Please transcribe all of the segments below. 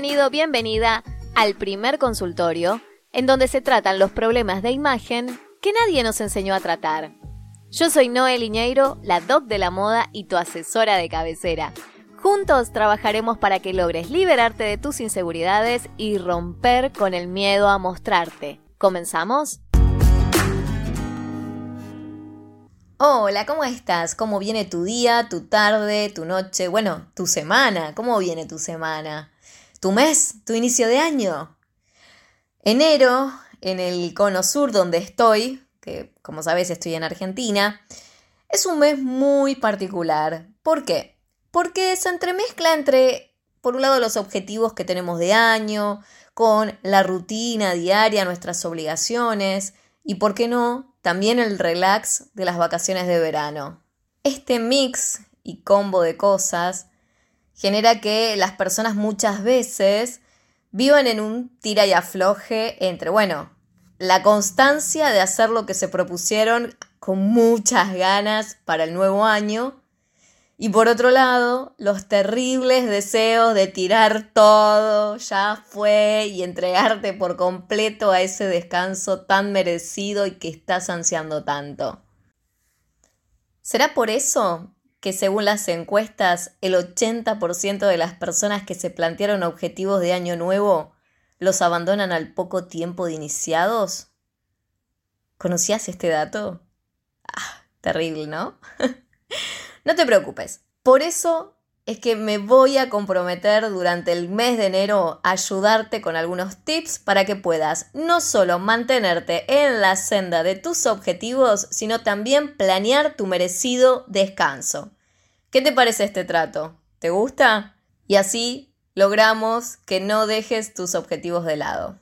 Bienvenido, bienvenida al primer consultorio, en donde se tratan los problemas de imagen que nadie nos enseñó a tratar. Yo soy Noel Iñeiro, la doc de la moda y tu asesora de cabecera. Juntos trabajaremos para que logres liberarte de tus inseguridades y romper con el miedo a mostrarte. ¿Comenzamos? Hola, ¿cómo estás? ¿Cómo viene tu día, tu tarde, tu noche? Bueno, tu semana. ¿Cómo viene tu semana? ¿Tu mes? ¿Tu inicio de año? Enero, en el cono sur donde estoy, que como sabes estoy en Argentina, es un mes muy particular. ¿Por qué? Porque se entremezcla entre, por un lado, los objetivos que tenemos de año, con la rutina diaria, nuestras obligaciones, y, ¿por qué no?, también el relax de las vacaciones de verano. Este mix y combo de cosas genera que las personas muchas veces vivan en un tira y afloje entre, bueno, la constancia de hacer lo que se propusieron con muchas ganas para el nuevo año y por otro lado, los terribles deseos de tirar todo, ya fue, y entregarte por completo a ese descanso tan merecido y que estás ansiando tanto. ¿Será por eso que según las encuestas el 80% de las personas que se plantearon objetivos de año nuevo los abandonan al poco tiempo de iniciados? ¿Conocías este dato? Ah, terrible, ¿no? No te preocupes. Por eso es que me voy a comprometer durante el mes de enero a ayudarte con algunos tips para que puedas no solo mantenerte en la senda de tus objetivos, sino también planear tu merecido descanso. ¿Qué te parece este trato? ¿Te gusta? Y así logramos que no dejes tus objetivos de lado.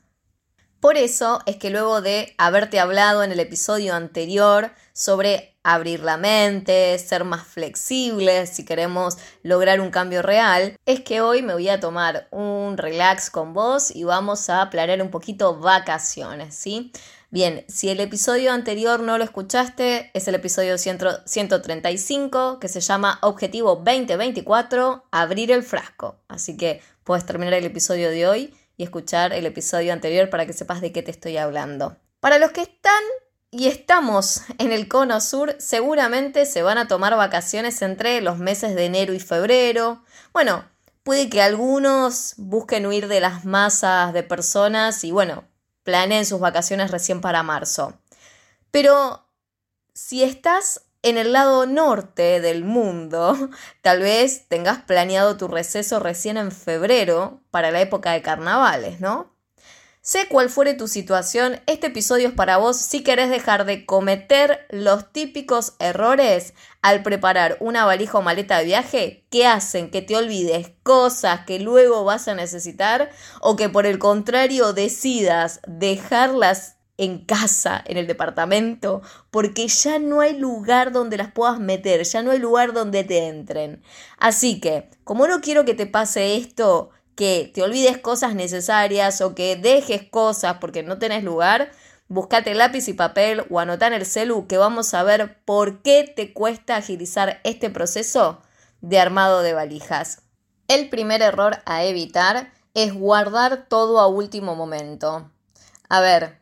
Por eso es que luego de haberte hablado en el episodio anterior sobre abrir la mente, ser más flexibles si queremos lograr un cambio real, es que hoy me voy a tomar un relax con vos y vamos a planear un poquito vacaciones, ¿sí? Bien, si el episodio anterior no lo escuchaste, es el episodio 135 que se llama Objetivo 2024, abrir el frasco. Así que puedes terminar el episodio de hoy y escuchar el episodio anterior para que sepas de qué te estoy hablando. Para los que están y estamos en el cono sur, seguramente se van a tomar vacaciones entre los meses de enero y febrero. Bueno, puede que algunos busquen huir de las masas de personas y bueno, planeen sus vacaciones recién para marzo. Pero si estás en el lado norte del mundo, tal vez tengas planeado tu receso recién en febrero para la época de carnavales, ¿no? Sé cuál fuere tu situación, este episodio es para vos. Si querés dejar de cometer los típicos errores al preparar una valija o maleta de viaje que hacen que te olvides cosas que luego vas a necesitar o que por el contrario decidas dejarlas en casa, en el departamento, porque ya no hay lugar donde las puedas meter, ya no hay lugar donde te entren. Así que, como no quiero que te pase esto, que te olvides cosas necesarias o que dejes cosas porque no tenés lugar, buscate lápiz y papel o anotá en el celu que vamos a ver por qué te cuesta agilizar este proceso de armado de valijas. El primer error a evitar es guardar todo a último momento. A ver,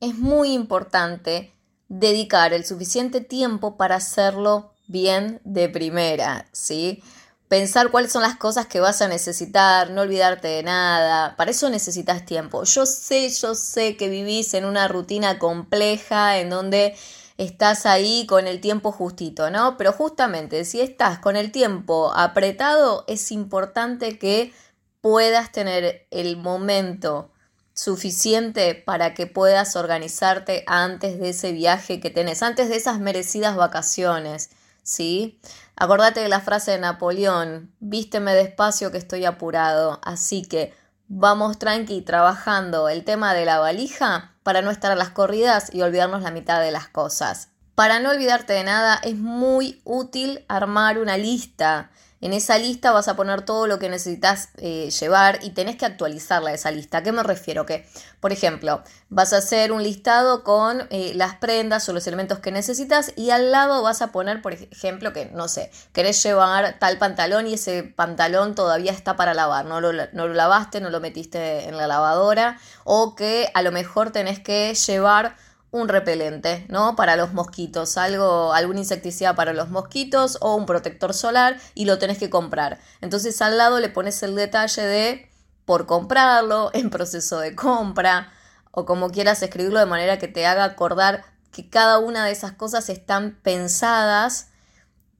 es muy importante dedicar el suficiente tiempo para hacerlo bien de primera, ¿sí? Pensar cuáles son las cosas que vas a necesitar, no olvidarte de nada. Para eso necesitas tiempo. Yo sé, yo sé que vivís en una rutina compleja en donde estás ahí con el tiempo justito, ¿no? Pero justamente si estás con el tiempo apretado, es importante que puedas tener el momento suficiente para que puedas organizarte antes de ese viaje que tenés, antes de esas merecidas vacaciones, ¿sí? Acordate de la frase de Napoleón, vísteme despacio que estoy apurado, así que vamos tranqui trabajando el tema de la valija para no estar a las corridas y olvidarnos la mitad de las cosas. Para no olvidarte de nada es muy útil armar una lista En esa lista vas a poner todo lo que necesitas eh, llevar y tenés que actualizarla esa lista. ¿A qué me refiero? Que, por ejemplo, vas a hacer un listado con eh, las prendas o los elementos que necesitas y al lado vas a poner, por ejemplo, que, no sé, querés llevar tal pantalón y ese pantalón todavía está para lavar. No lo, no lo lavaste, no lo metiste en la lavadora o que a lo mejor tenés que llevar un repelente, ¿no? Para los mosquitos, algo, algún insecticida para los mosquitos o un protector solar y lo tenés que comprar. Entonces al lado le pones el detalle de por comprarlo, en proceso de compra o como quieras escribirlo de manera que te haga acordar que cada una de esas cosas están pensadas,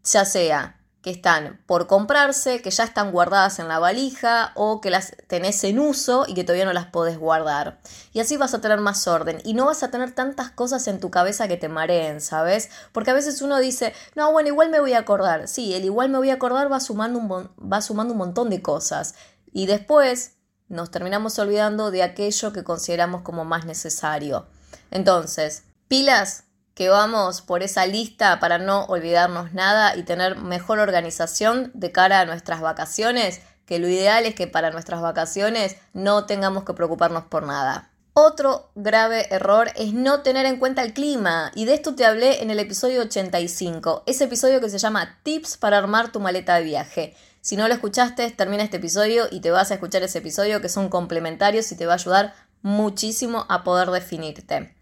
ya sea que están por comprarse, que ya están guardadas en la valija o que las tenés en uso y que todavía no las podés guardar. Y así vas a tener más orden y no vas a tener tantas cosas en tu cabeza que te mareen, ¿sabes? Porque a veces uno dice, no, bueno, igual me voy a acordar. Sí, el igual me voy a acordar va sumando un, va sumando un montón de cosas. Y después nos terminamos olvidando de aquello que consideramos como más necesario. Entonces, pilas que vamos por esa lista para no olvidarnos nada y tener mejor organización de cara a nuestras vacaciones, que lo ideal es que para nuestras vacaciones no tengamos que preocuparnos por nada. Otro grave error es no tener en cuenta el clima, y de esto te hablé en el episodio 85, ese episodio que se llama Tips para armar tu maleta de viaje. Si no lo escuchaste, termina este episodio y te vas a escuchar ese episodio que son complementarios y te va a ayudar muchísimo a poder definirte.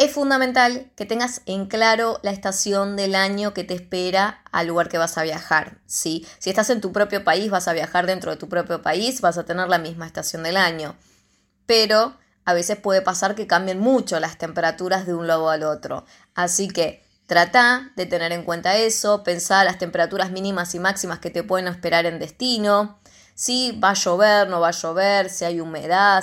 Es fundamental que tengas en claro la estación del año que te espera al lugar que vas a viajar. ¿sí? Si estás en tu propio país, vas a viajar dentro de tu propio país, vas a tener la misma estación del año. Pero a veces puede pasar que cambien mucho las temperaturas de un lado al otro. Así que trata de tener en cuenta eso, pensar las temperaturas mínimas y máximas que te pueden esperar en destino si va a llover, no va a llover, si hay humedad.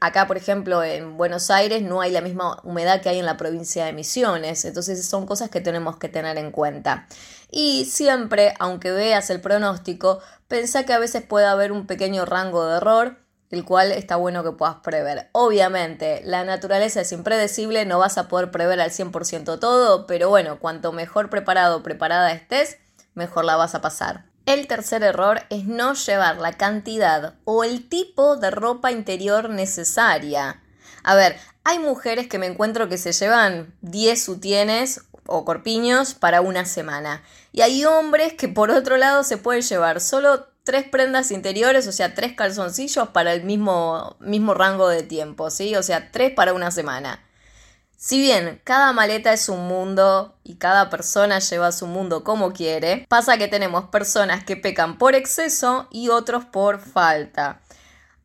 Acá, por ejemplo, en Buenos Aires no hay la misma humedad que hay en la provincia de Misiones, entonces son cosas que tenemos que tener en cuenta. Y siempre, aunque veas el pronóstico, pensá que a veces puede haber un pequeño rango de error el cual está bueno que puedas prever. Obviamente, la naturaleza es impredecible, no vas a poder prever al 100% todo, pero bueno, cuanto mejor preparado o preparada estés, mejor la vas a pasar. El tercer error es no llevar la cantidad o el tipo de ropa interior necesaria. A ver, hay mujeres que me encuentro que se llevan 10 sutienes o corpiños para una semana. Y hay hombres que por otro lado se pueden llevar solo tres prendas interiores, o sea, tres calzoncillos para el mismo, mismo rango de tiempo, ¿sí? O sea, tres para una semana. Si bien cada maleta es un mundo y cada persona lleva su mundo como quiere, pasa que tenemos personas que pecan por exceso y otros por falta.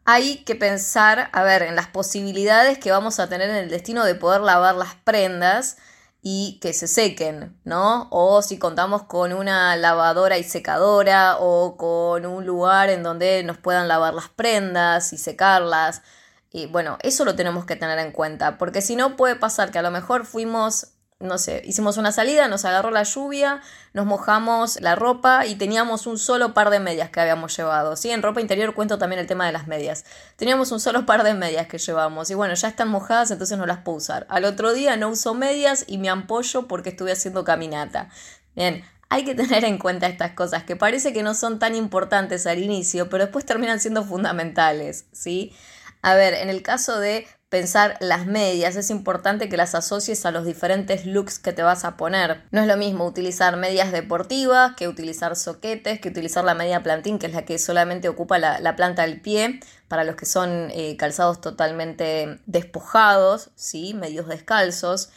Hay que pensar, a ver, en las posibilidades que vamos a tener en el destino de poder lavar las prendas y que se sequen, ¿no? O si contamos con una lavadora y secadora o con un lugar en donde nos puedan lavar las prendas y secarlas. Y bueno, eso lo tenemos que tener en cuenta, porque si no puede pasar que a lo mejor fuimos, no sé, hicimos una salida, nos agarró la lluvia, nos mojamos la ropa y teníamos un solo par de medias que habíamos llevado. Sí, en ropa interior cuento también el tema de las medias. Teníamos un solo par de medias que llevamos y bueno, ya están mojadas, entonces no las puedo usar. Al otro día no uso medias y me ampollo porque estuve haciendo caminata. Bien, hay que tener en cuenta estas cosas que parece que no son tan importantes al inicio, pero después terminan siendo fundamentales, ¿sí? A ver, en el caso de pensar las medias, es importante que las asocies a los diferentes looks que te vas a poner. No es lo mismo utilizar medias deportivas que utilizar soquetes, que utilizar la media plantín, que es la que solamente ocupa la, planta del pie, para los que son eh, calzados totalmente despojados, ¿sí? medios descalzos.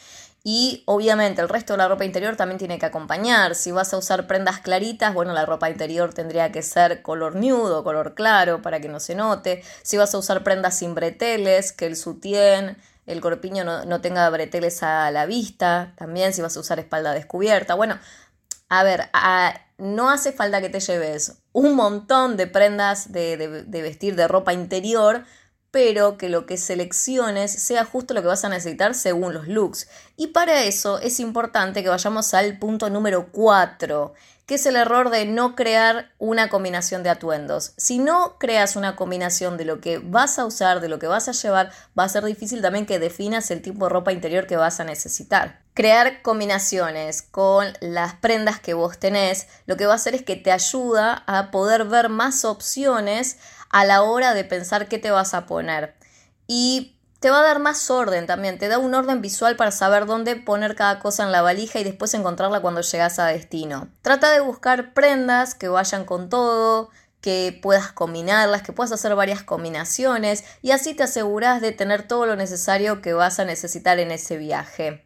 Y obviamente el resto de la ropa interior también tiene que acompañar. Si vas a usar prendas claritas, bueno, la ropa interior tendría que ser color nude o color claro para que no se note. Si vas a usar prendas sin breteles, que el sutién, el corpiño no, tenga breteles a la vista. También si vas a usar espalda descubierta. Bueno, a ver, no hace falta que te lleves un montón de prendas de vestir de ropa interior pero que lo que selecciones sea justo lo que vas a necesitar según los looks. Y para eso es importante que vayamos al punto número 4, que es el error de no crear una combinación de atuendos. Si no creas una combinación de lo que vas a usar, de lo que vas a llevar, va a ser difícil también que definas el tipo de ropa interior que vas a necesitar. Crear combinaciones con las prendas que vos tenés, lo que va a hacer es que te ayuda a poder ver más opciones a la hora de pensar qué te vas a poner. Y te va a dar más orden también, te da un orden visual para saber dónde poner cada cosa en la valija y después encontrarla cuando llegas a destino. Trata de buscar prendas que vayan con todo, que puedas combinarlas, que puedas hacer varias combinaciones y así te aseguras de tener todo lo necesario que vas a necesitar en ese viaje.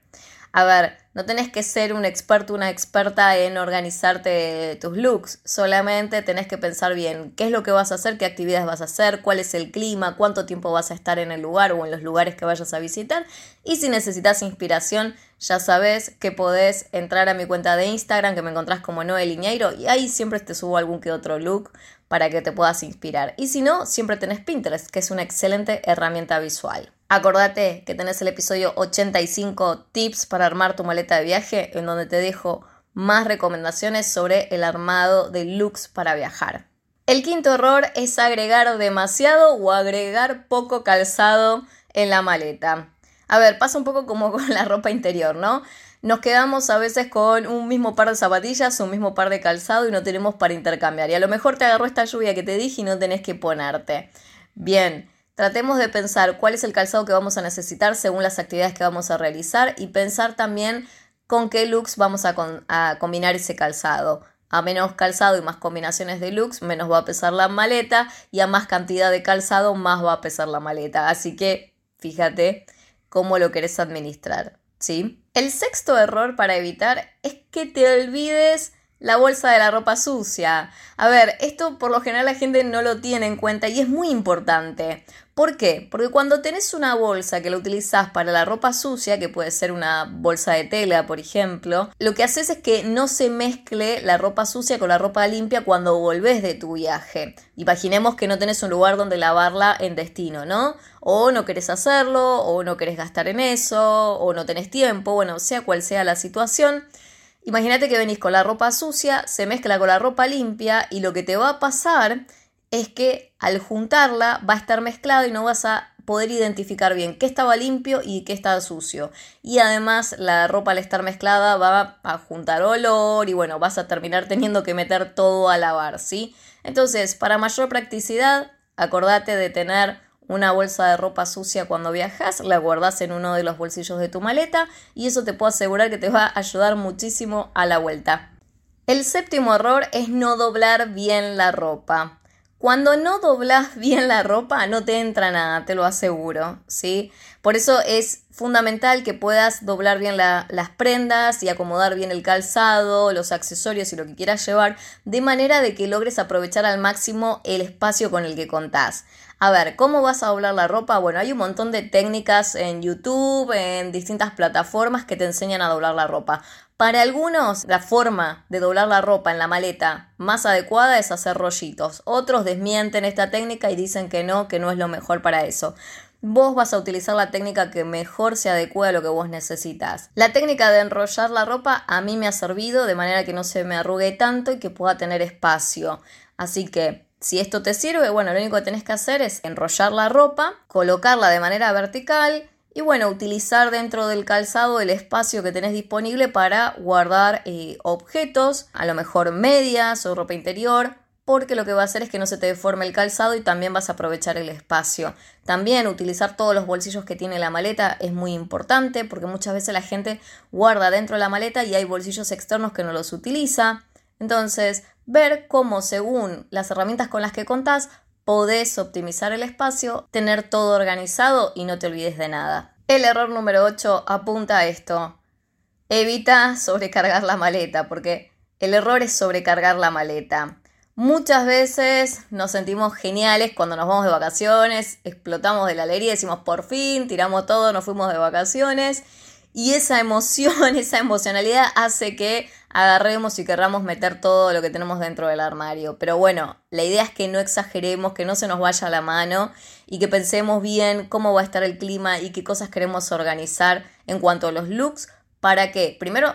A ver, no tenés que ser un experto, una experta en organizarte tus looks, solamente tenés que pensar bien qué es lo que vas a hacer, qué actividades vas a hacer, cuál es el clima, cuánto tiempo vas a estar en el lugar o en los lugares que vayas a visitar. Y si necesitas inspiración, ya sabes que podés entrar a mi cuenta de Instagram, que me encontrás como Noel Iñeiro, y ahí siempre te subo algún que otro look para que te puedas inspirar. Y si no, siempre tenés Pinterest, que es una excelente herramienta visual. Acordate que tenés el episodio 85 tips para armar tu maleta de viaje, en donde te dejo más recomendaciones sobre el armado de looks para viajar. El quinto error es agregar demasiado o agregar poco calzado en la maleta. A ver, pasa un poco como con la ropa interior, ¿no? Nos quedamos a veces con un mismo par de zapatillas, un mismo par de calzado y no tenemos para intercambiar. Y a lo mejor te agarró esta lluvia que te dije y no tenés que ponerte. Bien, Tratemos de pensar cuál es el calzado que vamos a necesitar según las actividades que vamos a realizar y pensar también con qué looks vamos a, combinar ese calzado. A menos calzado y más combinaciones de looks, menos va a pesar la maleta y a más cantidad de calzado, más va a pesar la maleta. Así que fíjate cómo lo querés administrar, ¿sí? El sexto error para evitar es que te olvides la bolsa de la ropa sucia. A ver, esto por lo general la gente no lo tiene en cuenta y es muy importante. ¿Por qué? Porque cuando tenés una bolsa que la utilizás para la ropa sucia, que puede ser una bolsa de tela, por ejemplo, lo que haces es que no se mezcle la ropa sucia con la ropa limpia cuando volvés de tu viaje. Imaginemos que no tenés un lugar donde lavarla en destino, ¿no? O no querés hacerlo, o no querés gastar en eso, o no tenés tiempo, bueno, sea cual sea la situación. Imagínate que venís con la ropa sucia, se mezcla con la ropa limpia y lo que te va a pasar es que al juntarla va a estar mezclado y no vas a poder identificar bien qué estaba limpio y qué estaba sucio. Y además la ropa al estar mezclada va a juntar olor y bueno, vas a terminar teniendo que meter todo a lavar, ¿sí? Entonces, para mayor practicidad, acordate de tener una bolsa de ropa sucia cuando viajas, la guardas en uno de los bolsillos de tu maleta y eso te puedo asegurar que te va a ayudar muchísimo a la vuelta. El séptimo error es no doblar bien la ropa. Cuando no doblas bien la ropa no te entra nada, te lo aseguro, ¿sí? Por eso es fundamental que puedas doblar bien las prendas y acomodar bien el calzado, los accesorios y lo que quieras llevar, de manera de que logres aprovechar al máximo el espacio con el que contás. A ver, ¿cómo vas a doblar la ropa? Bueno, hay un montón de técnicas en YouTube, en distintas plataformas que te enseñan a doblar la ropa. Para algunos, la forma de doblar la ropa en la maleta más adecuada es hacer rollitos. Otros desmienten esta técnica y dicen que no, que no es lo mejor para eso. Vos vas a utilizar la técnica que mejor se adecue a lo que vos necesitas. La técnica de enrollar la ropa a mí me ha servido de manera que no se me arrugue tanto y que pueda tener espacio. Así que si esto te sirve, bueno, lo único que tenés que hacer es enrollar la ropa, colocarla de manera vertical y bueno, utilizar dentro del calzado el espacio que tenés disponible para guardar eh, objetos, a lo mejor medias o ropa interior, porque lo que va a hacer es que no se te deforme el calzado y también vas a aprovechar el espacio. También utilizar todos los bolsillos que tiene la maleta es muy importante porque muchas veces la gente guarda dentro de la maleta y hay bolsillos externos que no los utiliza. Entonces, ver cómo según las herramientas con las que contás podés optimizar el espacio, tener todo organizado y no te olvides de nada. El error número 8 apunta a esto. Evita sobrecargar la maleta, porque el error es sobrecargar la maleta. Muchas veces nos sentimos geniales cuando nos vamos de vacaciones, explotamos de la alegría, decimos por fin, tiramos todo, nos fuimos de vacaciones y esa emoción, esa emocionalidad hace que agarremos y querramos meter todo lo que tenemos dentro del armario. Pero bueno, la idea es que no exageremos, que no se nos vaya la mano y que pensemos bien cómo va a estar el clima y qué cosas queremos organizar en cuanto a los looks para que, primero,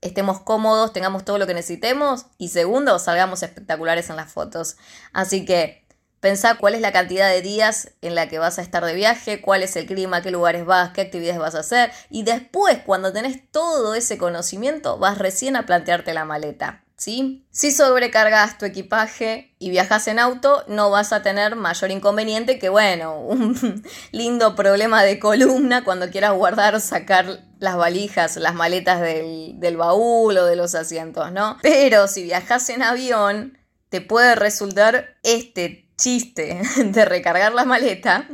estemos cómodos, tengamos todo lo que necesitemos y segundo, salgamos espectaculares en las fotos. Así que Pensá cuál es la cantidad de días en la que vas a estar de viaje, cuál es el clima, qué lugares vas, qué actividades vas a hacer. Y después, cuando tenés todo ese conocimiento, vas recién a plantearte la maleta. ¿Sí? Si sobrecargas tu equipaje y viajas en auto, no vas a tener mayor inconveniente que, bueno, un lindo problema de columna cuando quieras guardar sacar las valijas, las maletas del, del baúl o de los asientos, ¿no? Pero si viajas en avión, te puede resultar este chiste de recargar la maleta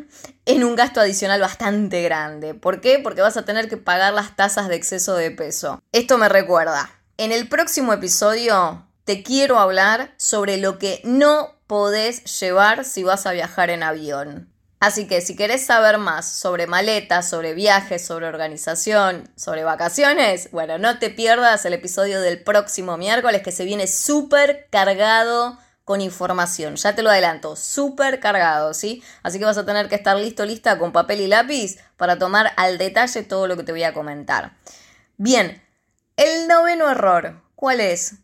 en un gasto adicional bastante grande. ¿Por qué? Porque vas a tener que pagar las tasas de exceso de peso. Esto me recuerda, en el próximo episodio te quiero hablar sobre lo que no podés llevar si vas a viajar en avión. Así que si querés saber más sobre maletas, sobre viajes, sobre organización, sobre vacaciones, bueno, no te pierdas el episodio del próximo miércoles que se viene súper cargado con información. Ya te lo adelanto, súper cargado, ¿sí? Así que vas a tener que estar listo, lista con papel y lápiz para tomar al detalle todo lo que te voy a comentar. Bien, el noveno error, ¿cuál es?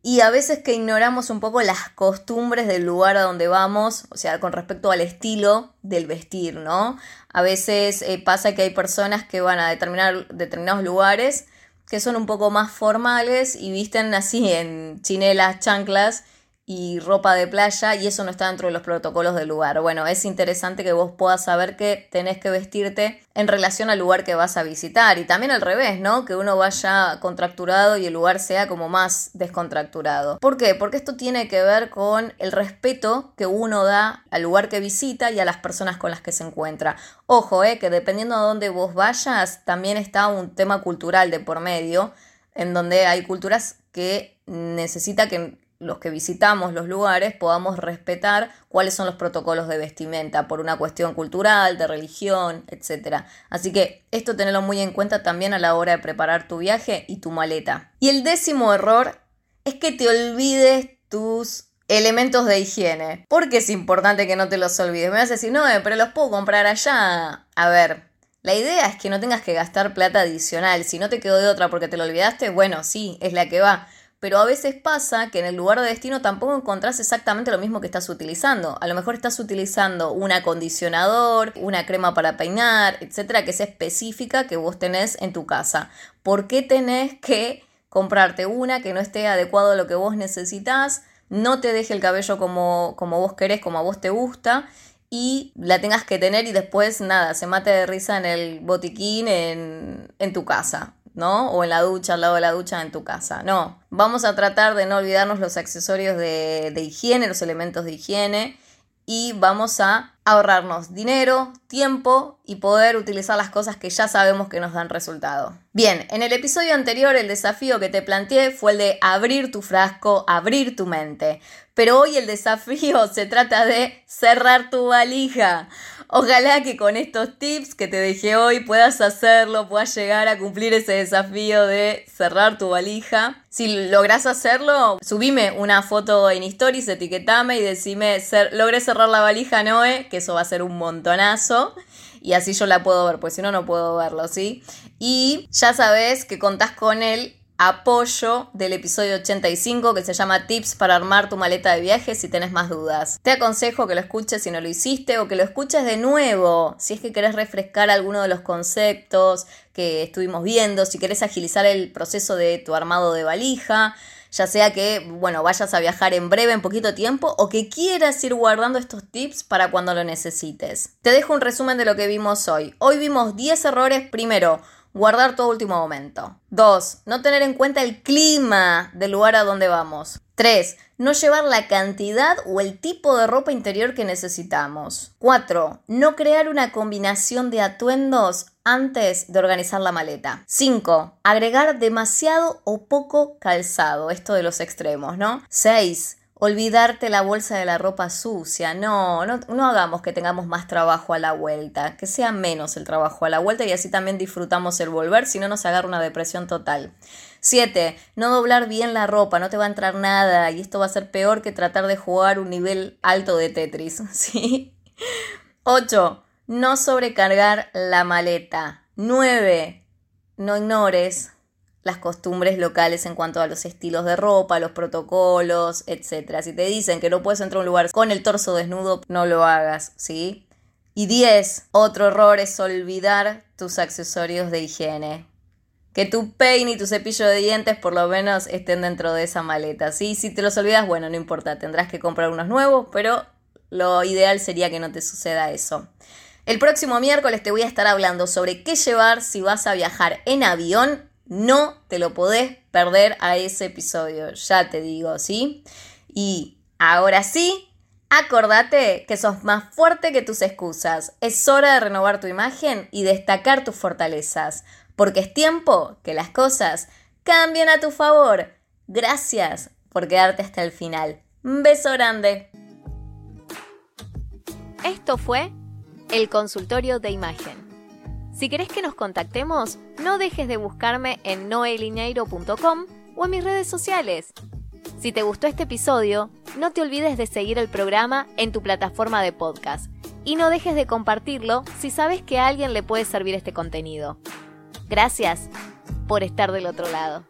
Y a veces que ignoramos un poco las costumbres del lugar a donde vamos, o sea, con respecto al estilo del vestir, ¿no? A veces eh, pasa que hay personas que van a determinar determinados lugares que son un poco más formales y visten así en chinelas, chanclas y ropa de playa y eso no está dentro de los protocolos del lugar. Bueno, es interesante que vos puedas saber que tenés que vestirte en relación al lugar que vas a visitar y también al revés, ¿no? Que uno vaya contracturado y el lugar sea como más descontracturado. ¿Por qué? Porque esto tiene que ver con el respeto que uno da al lugar que visita y a las personas con las que se encuentra. Ojo, eh, que dependiendo de dónde vos vayas, también está un tema cultural de por medio, en donde hay culturas que necesita que los que visitamos los lugares podamos respetar cuáles son los protocolos de vestimenta por una cuestión cultural, de religión, etc. Así que esto tenerlo muy en cuenta también a la hora de preparar tu viaje y tu maleta. Y el décimo error es que te olvides tus elementos de higiene. Porque es importante que no te los olvides. Me vas a decir, no, eh, pero los puedo comprar allá. A ver, la idea es que no tengas que gastar plata adicional. Si no te quedó de otra porque te lo olvidaste, bueno, sí, es la que va pero a veces pasa que en el lugar de destino tampoco encontrás exactamente lo mismo que estás utilizando. A lo mejor estás utilizando un acondicionador, una crema para peinar, etcétera, que es específica que vos tenés en tu casa. ¿Por qué tenés que comprarte una que no esté adecuado a lo que vos necesitas? No te deje el cabello como, como vos querés, como a vos te gusta y la tengas que tener y después nada, se mate de risa en el botiquín en, en tu casa. ¿No? O en la ducha, al lado de la ducha en tu casa. No, vamos a tratar de no olvidarnos los accesorios de, de higiene, los elementos de higiene y vamos a ahorrarnos dinero, tiempo y poder utilizar las cosas que ya sabemos que nos dan resultado. Bien, en el episodio anterior el desafío que te planteé fue el de abrir tu frasco, abrir tu mente. Pero hoy el desafío se trata de cerrar tu valija. Ojalá que con estos tips que te dejé hoy puedas hacerlo, puedas llegar a cumplir ese desafío de cerrar tu valija. Si logras hacerlo, subime una foto en stories, etiquetame y decime, logré cerrar la valija, Noé, que eso va a ser un montonazo. Y así yo la puedo ver, pues si no, no puedo verlo, ¿sí? Y ya sabes que contás con él apoyo del episodio 85 que se llama Tips para armar tu maleta de viaje si tenés más dudas. Te aconsejo que lo escuches si no lo hiciste o que lo escuches de nuevo si es que querés refrescar alguno de los conceptos que estuvimos viendo, si querés agilizar el proceso de tu armado de valija ya sea que, bueno, vayas a viajar en breve, en poquito tiempo, o que quieras ir guardando estos tips para cuando lo necesites. Te dejo un resumen de lo que vimos hoy. Hoy vimos 10 errores, primero, guardar todo último momento. 2. No tener en cuenta el clima del lugar a donde vamos. 3. No llevar la cantidad o el tipo de ropa interior que necesitamos. 4. No crear una combinación de atuendos antes de organizar la maleta. 5. Agregar demasiado o poco calzado. Esto de los extremos, ¿no? 6 olvidarte la bolsa de la ropa sucia. No, no, no, hagamos que tengamos más trabajo a la vuelta, que sea menos el trabajo a la vuelta y así también disfrutamos el volver, si no nos agarra una depresión total. 7. No doblar bien la ropa, no te va a entrar nada y esto va a ser peor que tratar de jugar un nivel alto de Tetris, ¿sí? 8. No sobrecargar la maleta. 9. No ignores las costumbres locales en cuanto a los estilos de ropa, los protocolos, etc. Si te dicen que no puedes entrar a un lugar con el torso desnudo, no lo hagas, ¿sí? Y 10. Otro error es olvidar tus accesorios de higiene que tu peine y tu cepillo de dientes por lo menos estén dentro de esa maleta. ¿sí? Si te los olvidas, bueno, no importa, tendrás que comprar unos nuevos, pero lo ideal sería que no te suceda eso. El próximo miércoles te voy a estar hablando sobre qué llevar si vas a viajar en avión. No te lo podés perder a ese episodio, ya te digo, ¿sí? Y ahora sí, acordate que sos más fuerte que tus excusas. Es hora de renovar tu imagen y destacar tus fortalezas porque es tiempo que las cosas cambien a tu favor. Gracias por quedarte hasta el final. Un beso grande. Esto fue el consultorio de imagen. Si querés que nos contactemos, no dejes de buscarme en noelineiro.com o en mis redes sociales. Si te gustó este episodio, no te olvides de seguir el programa en tu plataforma de podcast y no dejes de compartirlo si sabes que a alguien le puede servir este contenido. Gracias por estar del otro lado.